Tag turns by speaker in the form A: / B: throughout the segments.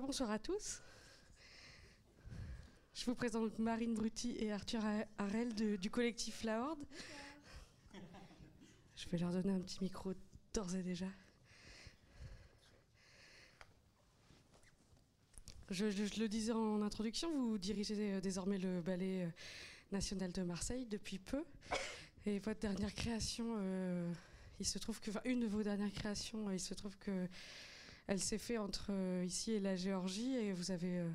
A: Bonsoir à tous. Je vous présente Marine Brutti et Arthur Harel du collectif La Horde. Je vais leur donner un petit micro d'ores et déjà. Je, le disais en introduction, vous dirigez euh, désormais le ballet euh, national de Marseille depuis peu. Et votre dernière création, euh, il se trouve que, une de vos dernières créations, il se trouve que elle s'est faite entre euh, ici et la Géorgie et vous avez euh,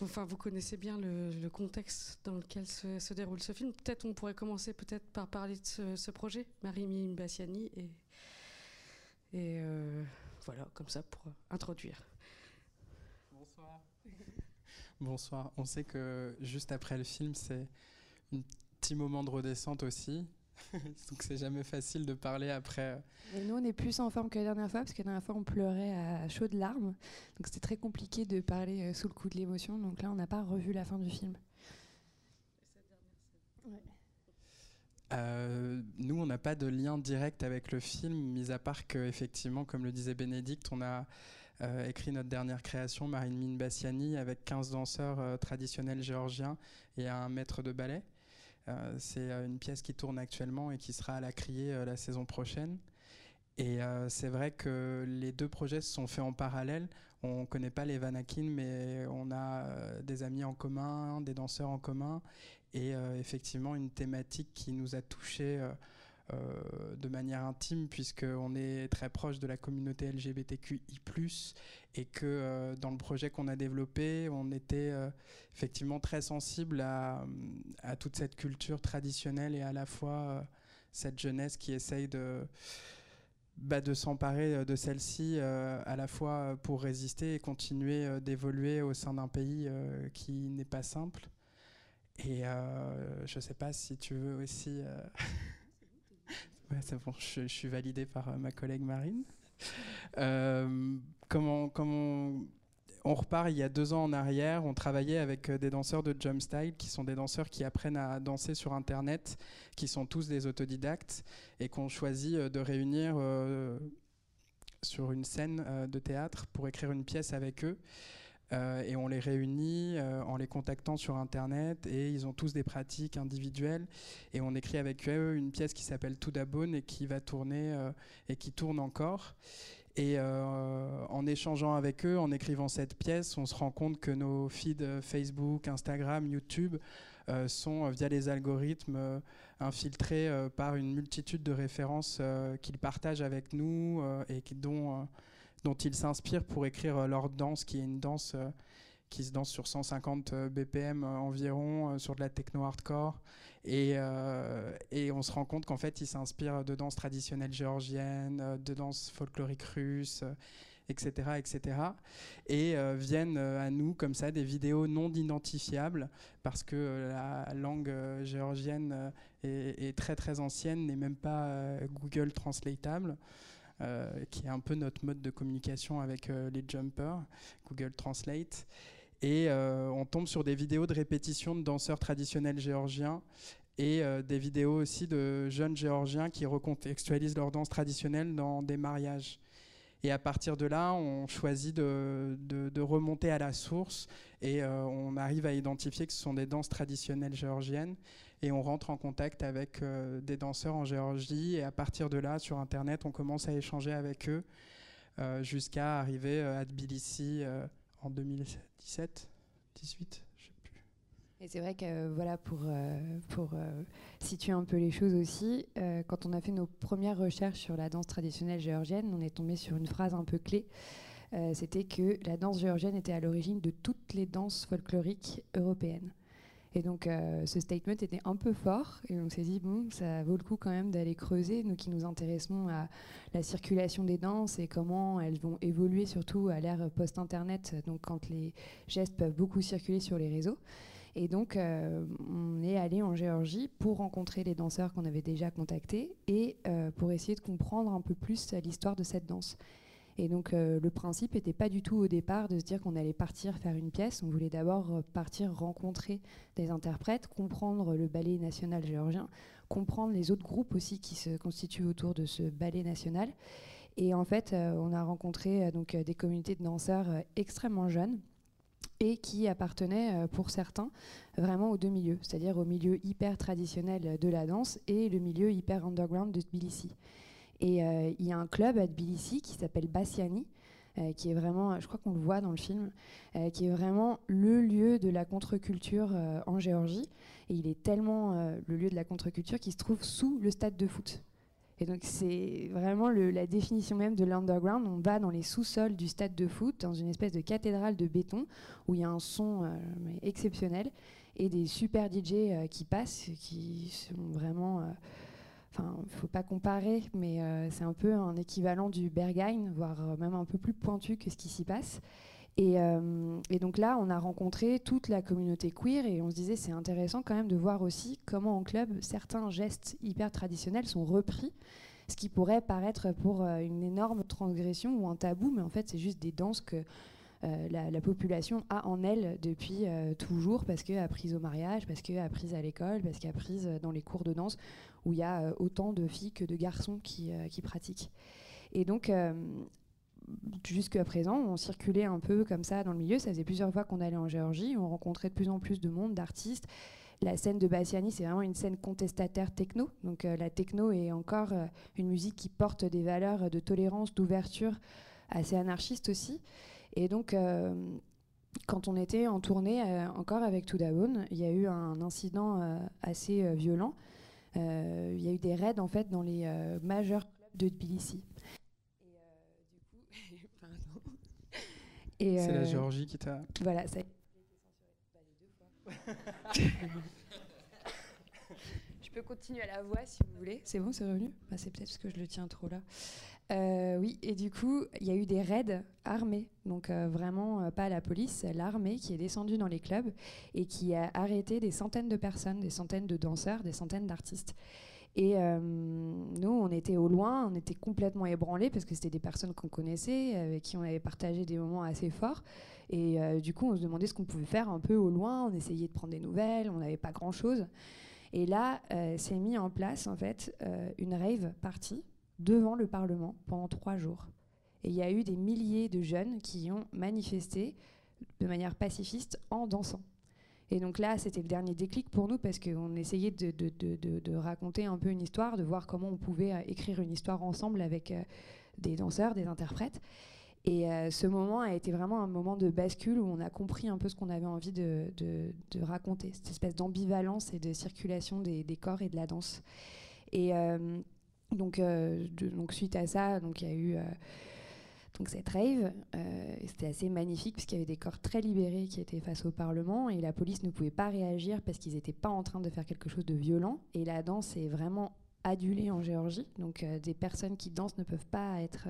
A: enfin, vous connaissez bien le, contexte dans lequel se, déroule ce film. Peut-être on pourrait commencer peut-être par parler de ce, projet, Marie Mbassiani, et, et euh, voilà, comme ça pour introduire.
B: Bonsoir. Bonsoir. On sait que juste après le film, c'est un petit moment de redescente aussi. Donc c'est jamais facile de parler après.
C: Et nous, on est plus en forme que la dernière fois, parce que la dernière fois, on pleurait à chaudes larmes. Donc c'était très compliqué de parler euh, sous le coup de l'émotion. Donc là, on n'a pas revu la fin du film.
B: Euh, nous, on n'a pas de lien direct avec le film, mis à part que, effectivement, comme le disait Bénédicte, on a euh, écrit notre dernière création, Marine Mine Bassiani, avec 15 danseurs traditionnels géorgiens et un maître de ballet. Euh, c'est euh, une pièce qui tourne actuellement et qui sera à la criée euh, la saison prochaine. Et c'est vrai que les deux projets se sont faits en parallèle. On ne connaît pas les Vanakin, mais on a des amis en commun, des danseurs en commun, et effectivement une thématique qui nous a touchés euh, de manière intime puisqu'on est très proche de la communauté LGBTQI+, et que euh, dans le projet qu'on a développé, on était euh, effectivement très sensible à, toute cette culture traditionnelle et à la fois cette jeunesse qui essaye de... Bah, de s'emparer de celle-ci à la fois pour résister et continuer d'évoluer au sein d'un pays qui n'est pas simple. Et je ne sais pas si tu veux aussi Ouais, c'est bon, je, suis validé par euh, ma collègue Marine. Euh, comment, comment on repart il y a deux ans en arrière, on travaillait avec euh, des danseurs de jump style qui sont des danseurs qui apprennent à danser sur internet, qui sont tous des autodidactes et qu'on choisit de réunir sur une scène de théâtre pour écrire une pièce avec eux. Euh, et on les réunit euh, en les contactant sur Internet et ils ont tous des pratiques individuelles et on écrit avec eux une pièce qui s'appelle Tout d'abonne et qui va tourner euh, et qui tourne encore. Et en échangeant avec eux, en écrivant cette pièce, on se rend compte que nos feeds Facebook, Instagram, YouTube sont via les algorithmes infiltrés par une multitude de références qu'ils partagent avec nous et qui, dont dont ils s'inspirent pour écrire euh, leur danse, qui est une danse euh, qui se danse sur 150 euh, BPM environ, sur de la techno hardcore. Et, on se rend compte qu'en fait, ils s'inspirent de danses traditionnelles géorgiennes, de danses folkloriques russes, etc., etc. Et viennent à nous comme ça des vidéos non identifiables parce que la langue géorgienne est, est, très très ancienne, n'est même pas Google translatable. Euh, qui est un peu notre mode de communication avec euh, les jumpers, Google Translate. Et euh, on tombe sur des vidéos de répétition de danseurs traditionnels géorgiens et des vidéos aussi de jeunes géorgiens qui recontextualisent leur danse traditionnelle dans des mariages. Et à partir de là, on choisit de, remonter à la source et euh, on arrive à identifier que ce sont des danses traditionnelles géorgiennes. Et on rentre en contact avec euh, des danseurs en Géorgie. Et à partir de là, sur Internet, on commence à échanger avec eux euh, jusqu'à arriver à Tbilissi en 2017, 18
C: et c'est vrai que euh, voilà pour, euh, pour euh, situer un peu les choses aussi, quand on a fait nos premières recherches sur la danse traditionnelle géorgienne, on est tombé sur une phrase un peu clé. C'était que la danse géorgienne était à l'origine de toutes les danses folkloriques européennes. Et donc ce statement était un peu fort et on s'est dit bon ça vaut le coup quand même d'aller creuser nous qui nous intéressons à la circulation des danses et comment elles vont évoluer surtout à l'ère post-internet donc quand les gestes peuvent beaucoup circuler sur les réseaux. Et donc, euh, on est allé en Géorgie pour rencontrer les danseurs qu'on avait déjà contactés et euh, pour essayer de comprendre un peu plus l'histoire de cette danse. Et donc, euh, le principe n'était pas du tout au départ de se dire qu'on allait partir faire une pièce. On voulait d'abord partir rencontrer des interprètes, comprendre le ballet national géorgien, comprendre les autres groupes aussi qui se constituent autour de ce ballet national Et en fait, on a rencontré donc, des communautés de danseurs extrêmement jeunes et qui appartenaient pour certains vraiment aux deux milieux, c'est-à-dire au milieu hyper traditionnel de la danse et le milieu hyper underground de Tbilissi. Et il y a un club à Tbilissi qui s'appelle Bassiani, euh, qui est vraiment, je crois qu'on le voit dans le film, euh, qui est vraiment le lieu de la contre-culture euh, en Géorgie. Et il est tellement le lieu de la contre-culture qu'il se trouve sous le stade de foot. Et donc c'est vraiment la définition même de l'underground. On va dans les sous-sols du stade de foot, dans une espèce de cathédrale de béton, où il y a un son exceptionnel et des super DJ qui passent, qui sont vraiment Enfin, il ne faut pas comparer, mais euh, c'est un peu un équivalent du Berghain, voire euh, même un peu plus pointu que ce qui s'y passe. Euh, et, donc là, on a rencontré toute la communauté queer et on se disait c'est intéressant quand même de voir aussi comment en club certains gestes hyper traditionnels sont repris, ce qui pourrait paraître pour une énorme transgression ou un tabou, mais en fait c'est juste des danses que la, population a en elle depuis toujours parce qu'elle a prise au mariage, parce qu'elle a prise à l'école, parce qu'elle a prise dans les cours de danse où il y a euh, autant de filles que de garçons qui, euh, qui pratiquent. Et donc, euh, jusqu'à présent, on circulait un peu comme ça dans le milieu. Ça faisait plusieurs fois qu'on allait en Géorgie. On rencontrait de plus en plus de monde, d'artistes. La scène de Bassiani, c'est vraiment une scène contestataire techno. Donc la techno est encore une musique qui porte des valeurs de tolérance, d'ouverture, assez anarchistes aussi. Et donc, quand on était en tournée encore avec Tudabone, il y a eu un incident assez violent euh, il y a eu des raids en fait dans les euh, majeurs clubs de Tbilissi.
B: Et, c'est la Géorgie qui t'a.
C: Voilà, ça. je peux continuer à la voix si vous voulez. C'est bon, c'est revenu? Bah, C'est peut-être parce que je le tiens trop là. Euh, oui, et du coup, il y a eu des raids armés, donc euh, vraiment euh, pas la police, l'armée qui est descendue dans les clubs et qui a arrêté des centaines de personnes, des centaines de danseurs, des centaines d'artistes. Et nous, on était au loin, on était complètement ébranlés parce que c'était des personnes qu'on connaissait, avec qui on avait partagé des moments assez forts. Et du coup, on se demandait ce qu'on pouvait faire un peu au loin, on essayait de prendre des nouvelles, on n'avait pas grand-chose. Et là, s'est mis en place en fait une rave partie devant le Parlement pendant trois jours. Et il y a eu des milliers de jeunes qui ont manifesté de manière pacifiste en dansant. Et donc là, c'était le dernier déclic pour nous parce qu'on essayait de, raconter un peu une histoire, de voir comment on pouvait euh, écrire une histoire ensemble avec euh, des danseurs, des interprètes. Et euh, ce moment a été vraiment un moment de bascule où on a compris un peu ce qu'on avait envie de, raconter, cette espèce d'ambivalence et de circulation des, corps et de la danse. Et donc, donc suite à ça, il y a eu donc cette rave. Euh, c'était assez magnifique parce qu'il y avait des corps très libérés qui étaient face au Parlement et la police ne pouvait pas réagir parce qu'ils n'étaient pas en train de faire quelque chose de violent. Et la danse est vraiment adulée en Géorgie. Donc des personnes qui dansent ne peuvent pas être,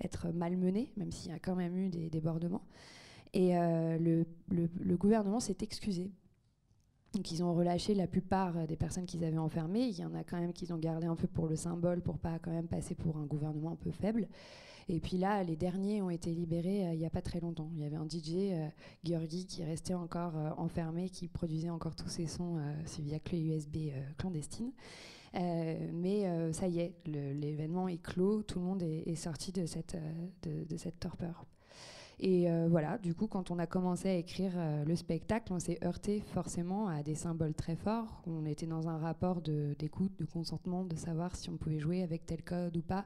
C: être malmenées, même s'il y a quand même eu des débordements. Et le, le, gouvernement s'est excusé donc ils ont relâché la plupart euh, des personnes qu'ils avaient enfermées. Il y en a quand même qu'ils ont gardé un peu pour le symbole, pour pas quand même passer pour un gouvernement un peu faible. Et puis là, les derniers ont été libérés euh, il n'y a pas très longtemps. Il y avait un DJ, euh, Georgi, qui restait encore enfermé, qui produisait encore tous ses sons via clé USB clandestine. mais ça y est, l'événement est clos, tout le monde est, sorti de cette, torpeur. Et euh, voilà, du coup, quand on a commencé à écrire euh, le spectacle, on s'est heurté forcément à des symboles très forts. On était dans un rapport d'écoute, de, consentement, de savoir si on pouvait jouer avec tel code ou pas, euh,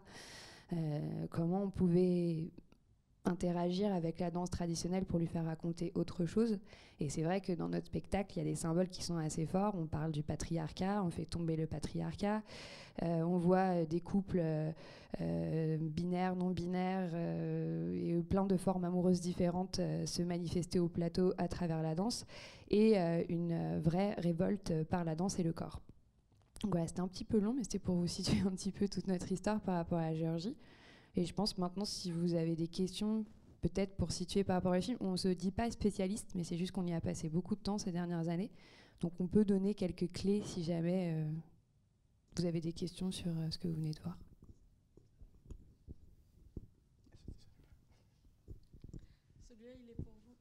C: comment on pouvait interagir avec la danse traditionnelle pour lui faire raconter autre chose. Et c'est vrai que dans notre spectacle, il y a des symboles qui sont assez forts. On parle du patriarcat, on fait tomber le patriarcat. Euh, on voit des couples euh, binaires, non binaires euh, et plein de formes amoureuses différentes se manifester au plateau à travers la danse et une vraie révolte par la danse et le corps. Voilà, c'était un petit peu long, mais c'était pour vous situer un petit peu toute notre histoire par rapport à la Géorgie. Et je pense maintenant, si vous avez des questions, peut-être pour situer par rapport au film, on ne se dit pas spécialiste, mais c'est juste qu'on y a passé beaucoup de temps ces dernières années. Donc on peut donner quelques clés si jamais euh, vous avez des questions sur euh, ce que vous venez de voir.
A: Celui-là, il est pour vous.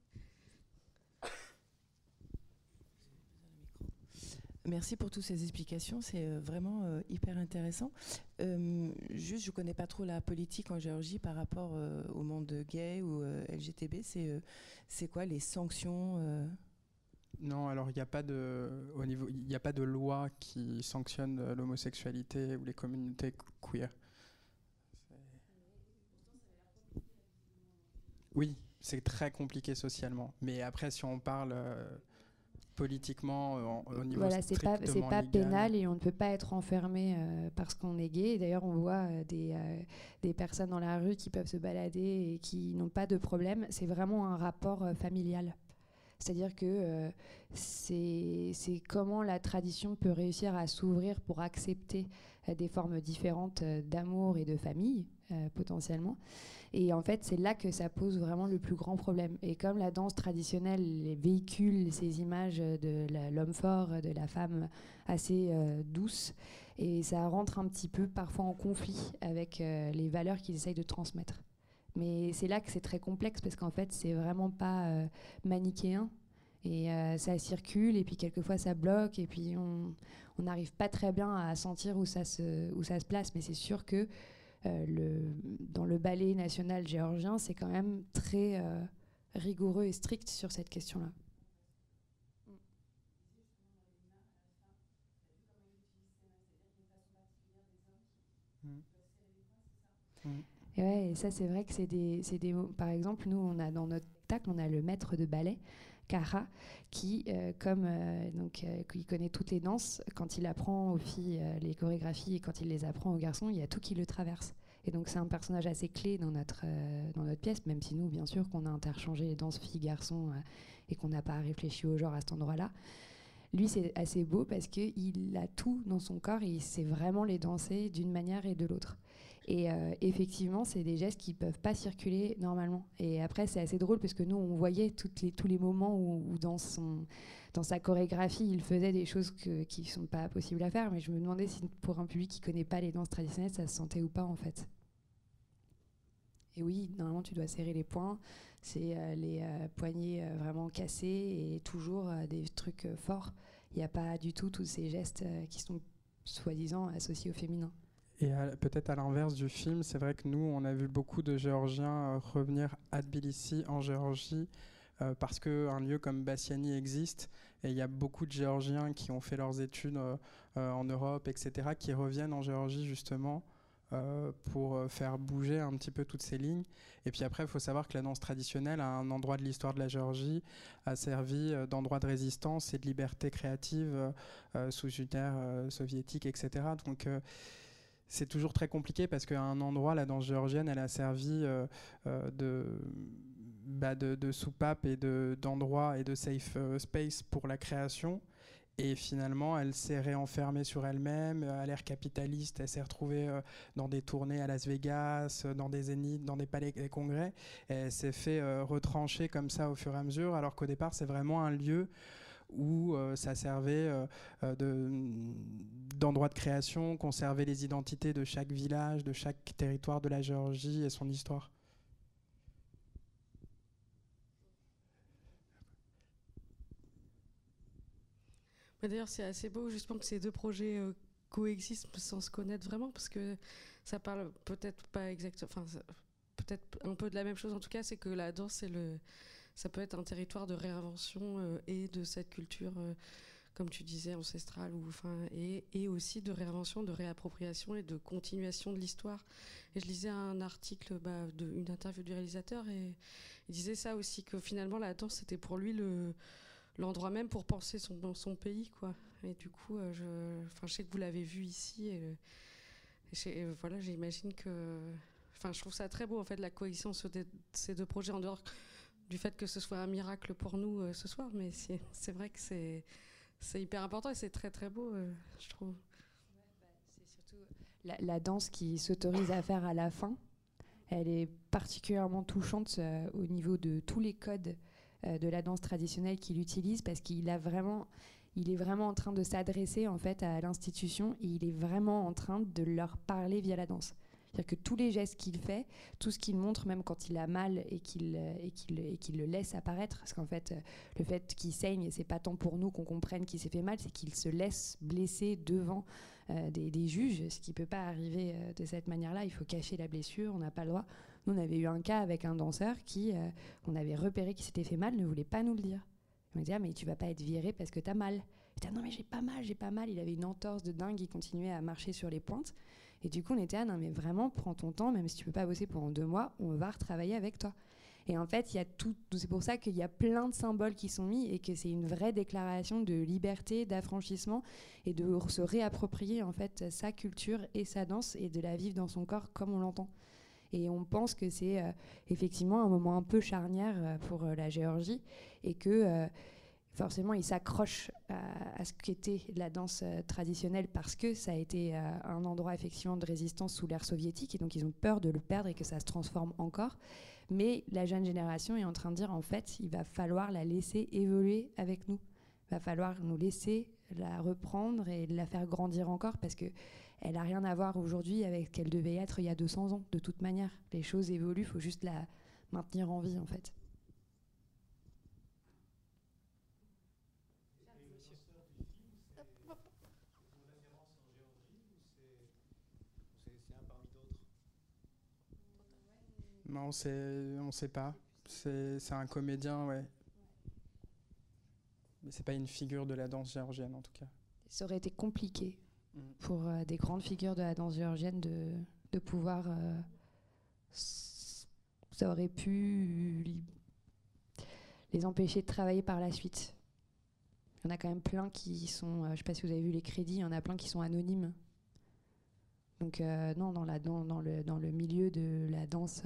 D: Merci pour toutes ces explications, c'est euh, vraiment euh, hyper intéressant. Euh, juste, je ne connais pas trop la politique en Géorgie par rapport au monde gay ou LGTB. C'est quoi les sanctions
B: Non, alors il n'y a pas de a pas de loi qui sanctionne l'homosexualité ou les communautés queer. Oui, c'est très compliqué socialement. Mais après, si on parle politiquement euh, au niveau
C: voilà, c'est pas c'est pas pénal et on ne peut pas être enfermé euh, parce qu'on est gay. D'ailleurs, on voit euh, des, des personnes dans la rue qui peuvent se balader et qui n'ont pas de problème. C'est vraiment un rapport familial. C'est-à-dire que c'est comment la tradition peut réussir à s'ouvrir pour accepter des formes différentes d'amour et de famille, potentiellement. Et en fait, c'est là que ça pose vraiment le plus grand problème. Et comme la danse traditionnelle véhicule ces images de l'homme fort, de la femme assez euh, douce, et ça rentre un petit peu parfois en conflit avec euh, les valeurs qu'ils essayent de transmettre. Mais c'est là que c'est très complexe parce qu'en fait, c'est vraiment pas euh, manichéen. Et ça circule, et puis quelquefois ça bloque, et puis on n'arrive pas très bien à sentir où ça se, place. Mais c'est sûr que euh, le, dans le ballet national géorgien, c'est quand même très euh, rigoureux et strict sur cette question-là. Et, ouais, et ça, c'est vrai que c'est des, des, Par exemple, nous, on a dans notre tacle, on a le maître de ballet Kara, qui, euh, comme euh, donc, euh, il connaît toutes les danses, quand il apprend aux filles les chorégraphies et quand il les apprend aux garçons, il y a tout qui le traverse. Et donc c'est un personnage assez clé dans notre, dans notre pièce, même si nous, bien sûr, qu'on a interchangé les danses filles-garçons et qu'on n'a pas réfléchi au genre à cet endroit-là. Lui, c'est assez beau parce qu'il a tout dans son corps et il sait vraiment les danser d'une manière et de l'autre. Et euh, effectivement, c'est des gestes qui ne peuvent pas circuler normalement. Et après, c'est assez drôle parce que nous, on voyait toutes les, tous les moments où, dans, son, dans sa chorégraphie, il faisait des choses qui ne sont pas possibles à faire. Mais je me demandais si pour un public qui ne connaît pas les danses traditionnelles, ça se sentait ou pas en fait. Et oui, normalement, tu dois serrer les poings. C'est euh, les euh, poignets vraiment cassés et toujours des trucs forts. Il n'y a pas du tout tous ces gestes qui sont soi-disant associés au féminin.
B: Et peut-être à l'inverse du film, c'est vrai que nous, on a vu beaucoup de Géorgiens euh, revenir à Tbilissi, en Géorgie, euh, parce qu'un lieu comme Bassiani existe. Et il y a beaucoup de Géorgiens qui ont fait leurs études euh, en Europe, etc., qui reviennent en Géorgie justement pour faire bouger un petit peu toutes ces lignes. Et puis après, il faut savoir que la danse traditionnelle, à un endroit de l'histoire de la Géorgie, a servi d'endroit de résistance et de liberté créative sous une ère soviétique, etc. Donc c'est toujours très compliqué parce qu'à un endroit, la danse géorgienne, elle a servi euh, euh, bah, de, de, soupape et d'endroit et de safe euh, space pour la création. Et finalement, elle s'est réenfermée sur elle-même, à l'ère capitaliste. Elle s'est retrouvée dans des tournées à Las Vegas, dans des zéniths, dans des palais des congrès. Elle s'est fait retrancher comme ça au fur et à mesure, alors qu'au départ, c'est vraiment un lieu où euh, ça servait euh, euh, d'endroit de, création, conserver les identités de chaque village, de chaque territoire de la Géorgie et son histoire.
A: D'ailleurs, c'est assez beau justement que ces deux projets coexistent sans se connaître vraiment, parce que ça parle peut-être pas exactement, enfin peut-être un peu de la même chose en tout cas, c'est que la danse c'est le ça peut être un territoire de réinvention euh, et de cette culture, euh, comme tu disais, ancestrale, ou, enfin, et, et, aussi de réinvention, de réappropriation et de continuation de l'histoire. Et je lisais un article, bah, une interview du réalisateur, et il disait ça aussi, que finalement la danse, c'était pour lui le l'endroit même pour penser son, son pays quoi et du coup euh, je enfin je sais que vous l'avez vu ici et, voilà j'imagine que enfin je trouve ça très beau en fait la coexistence de ces deux projets en dehors du fait que ce soit un miracle pour nous euh, ce soir, mais c'est vrai que c'est hyper important et c'est très très beau, euh, je trouve.
C: c'est surtout la, danse qui s'autorise à faire à la fin. Elle est particulièrement touchante euh, au niveau de tous les codes de la danse traditionnelle qu'il utilise parce qu'il a vraiment, il est vraiment en train de s'adresser en fait à l'institution et il est vraiment en train de leur parler via la danse. C'est-à-dire que tous les gestes qu'il fait, tout ce qu'il montre, même quand il a mal et qu'il et et le laisse apparaître, parce qu'en fait, le fait qu'il saigne, c'est pas tant pour nous qu'on comprenne qu'il s'est fait mal, c'est qu'il se laisse blesser devant euh, des, des, juges, ce qui peut pas arriver euh, de cette manière-là. Il faut cacher la blessure, on n'a pas le droit. Nous, on avait eu un cas avec un danseur qui, euh, on avait repéré qu'il s'était fait mal, ne voulait pas nous le dire. On me disait, ah, mais tu vas pas être viré parce que tu as mal. Il disait, non, mais j'ai pas mal, j'ai pas mal. Il avait une entorse de dingue, il continuait à marcher sur les pointes. Et du coup, on était, ah non, mais vraiment, prends ton temps, même si tu peux pas bosser pendant deux mois, on va retravailler avec toi. Et en fait, il y a tout. C'est pour ça qu'il y a plein de symboles qui sont mis et que c'est une vraie déclaration de liberté, d'affranchissement et de se réapproprier en fait sa culture et sa danse et de la vivre dans son corps comme on l'entend. Et on pense que c'est euh, effectivement un moment un peu charnière euh, pour euh, la Géorgie et que forcément il s'accroche à, à, ce qu'était la danse traditionnelle parce que ça a été un endroit effectivement de résistance sous l'ère soviétique et donc ils ont peur de le perdre et que ça se transforme encore. Mais la jeune génération est en train de dire en fait il va falloir la laisser évoluer avec nous. Il va falloir nous laisser la reprendre et la faire grandir encore parce que elle n'a rien à voir aujourd'hui avec ce qu'elle devait être il y a 200 ans. De toute manière, les choses évoluent, il faut juste la maintenir en vie en fait.
B: Non, on ne sait pas. C'est un comédien, ouais. Mais c'est pas une figure de la danse géorgienne en tout cas.
C: Ça aurait été compliqué Mm. pour euh, des grandes figures de la danse géorgienne de, de pouvoir. Euh, ça aurait pu les empêcher de travailler par la suite. Il y en a quand même plein qui sont. Euh, je ne sais pas si vous avez vu les crédits, il y en a plein qui sont anonymes. Donc, non, dans, le, milieu de la danse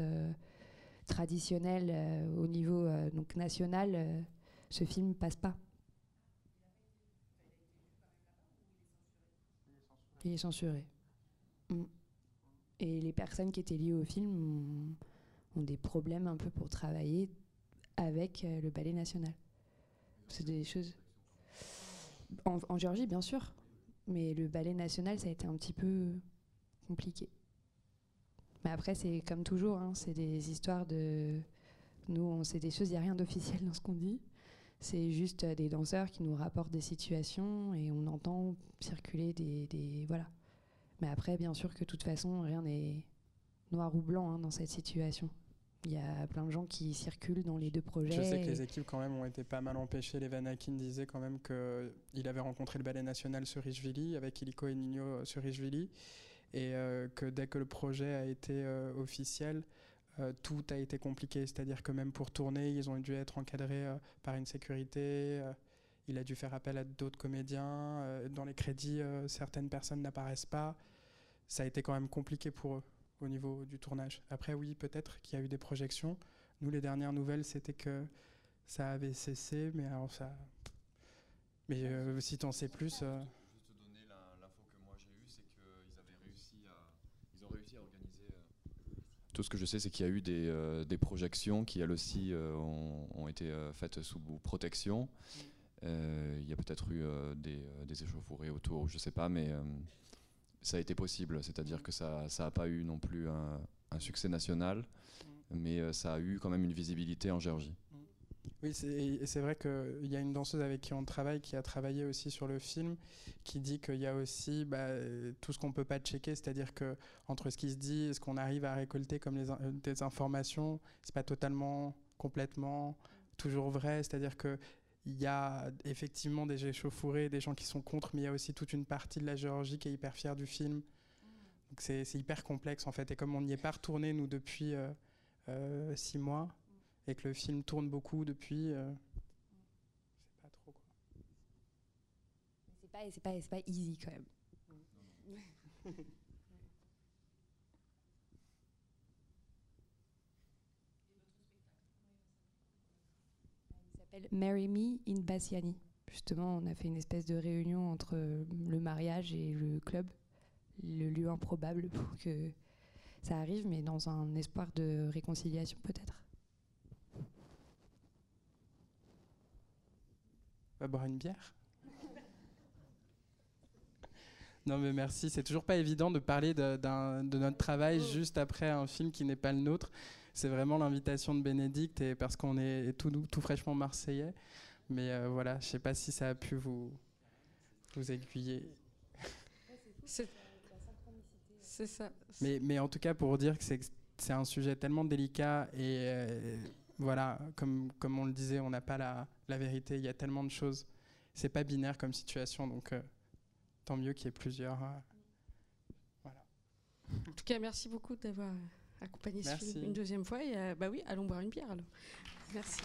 C: traditionnelle au niveau national, ce film passe pas. Il est censuré. Mm. Et les personnes qui étaient liées au film ont, des problèmes un peu pour travailler avec euh, le ballet national. C'est des choses. En, Géorgie, bien sûr. Mais le ballet national, ça a été un petit peu compliqué. Mais après, c'est comme toujours, hein, c'est des histoires de. Nous, on sait des choses, il n'y a rien d'officiel dans ce qu'on dit. C'est juste euh, des danseurs qui nous rapportent des situations et on entend circuler des, des voilà. Mais après, bien sûr que de toute façon, rien n'est noir ou blanc hein, dans cette situation. Il y a plein de gens qui circulent dans les deux projets.
B: Je sais que les équipes quand même ont été pas mal empêchées. Levan Akin disait quand même qu'il avait rencontré le ballet national sur Richvili avec Iliko et Nino sur Richvili et euh, que dès que le projet a été euh, officiel, euh, tout a été compliqué. C'est-à-dire que même pour tourner, ils ont dû être encadrés par une sécurité. Il a dû faire appel à d'autres comédiens. dans les crédits, certaines personnes n'apparaissent pas. Ça a été quand même compliqué pour eux au niveau du tournage. Après, oui, peut-être qu'il y a eu des projections. Nous, les dernières nouvelles, c'était que ça avait cessé, mais alors ça. Mais si tu en sais plus.
E: Tout ce que je sais, c'est qu'il y a eu des, euh, des, projections qui, elles aussi, euh, ont, ont, été euh, faites sous protection. Il y a peut-être eu des, des, échauffourées autour, je ne sais pas, mais ça a été possible. C'est-à-dire que ça n'a pas eu non plus un, un succès national, mais ça a eu quand même une visibilité en Géorgie.
B: Oui, c'est vrai qu'il y a une danseuse avec qui on travaille, qui a travaillé aussi sur le film, qui dit qu'il y a aussi bah, tout ce qu'on ne peut pas checker, c'est-à-dire que entre ce qui se dit et ce qu'on arrive à récolter comme euh, des informations, c'est pas totalement, complètement, toujours vrai, c'est-à-dire que il y a effectivement des échauffourées, des gens qui sont contre, mais il y a aussi toute une partie de la Géorgie qui est hyper fière du film. C'est hyper complexe en fait. Et comme on n'y est pas retourné, nous, depuis euh, euh, six mois, et que le film tourne beaucoup depuis. Euh, c'est pas trop quoi.
C: C'est pas, c'est pas, c'est pas easy quand même. Il s'appelle Marry Me in Bassiani. Justement, on a fait une espèce de réunion entre le mariage et le club, le lieu improbable pour que ça arrive, mais dans un espoir de réconciliation peut-être.
B: Va boire une bière? Non, mais merci. C'est toujours pas évident de parler de, de notre travail oh. juste après un film qui n'est pas le nôtre. C'est vraiment l'invitation de Bénédicte et parce qu'on est tout, tout fraîchement marseillais. Mais euh, voilà, je sais pas si ça a pu vous, vous aiguiller.
A: C'est ça.
B: Mais, mais, en tout cas, pour dire que c'est un sujet tellement délicat et euh, voilà, comme, comme on le disait, on n'a pas la, la, vérité. Il y a tellement de choses. C'est pas binaire comme situation, donc euh, tant mieux qu'il y ait plusieurs. Euh,
A: voilà. En tout cas, merci beaucoup d'avoir accompagné ce film une deuxième fois. Et bah oui, allons boire une bière alors. Merci.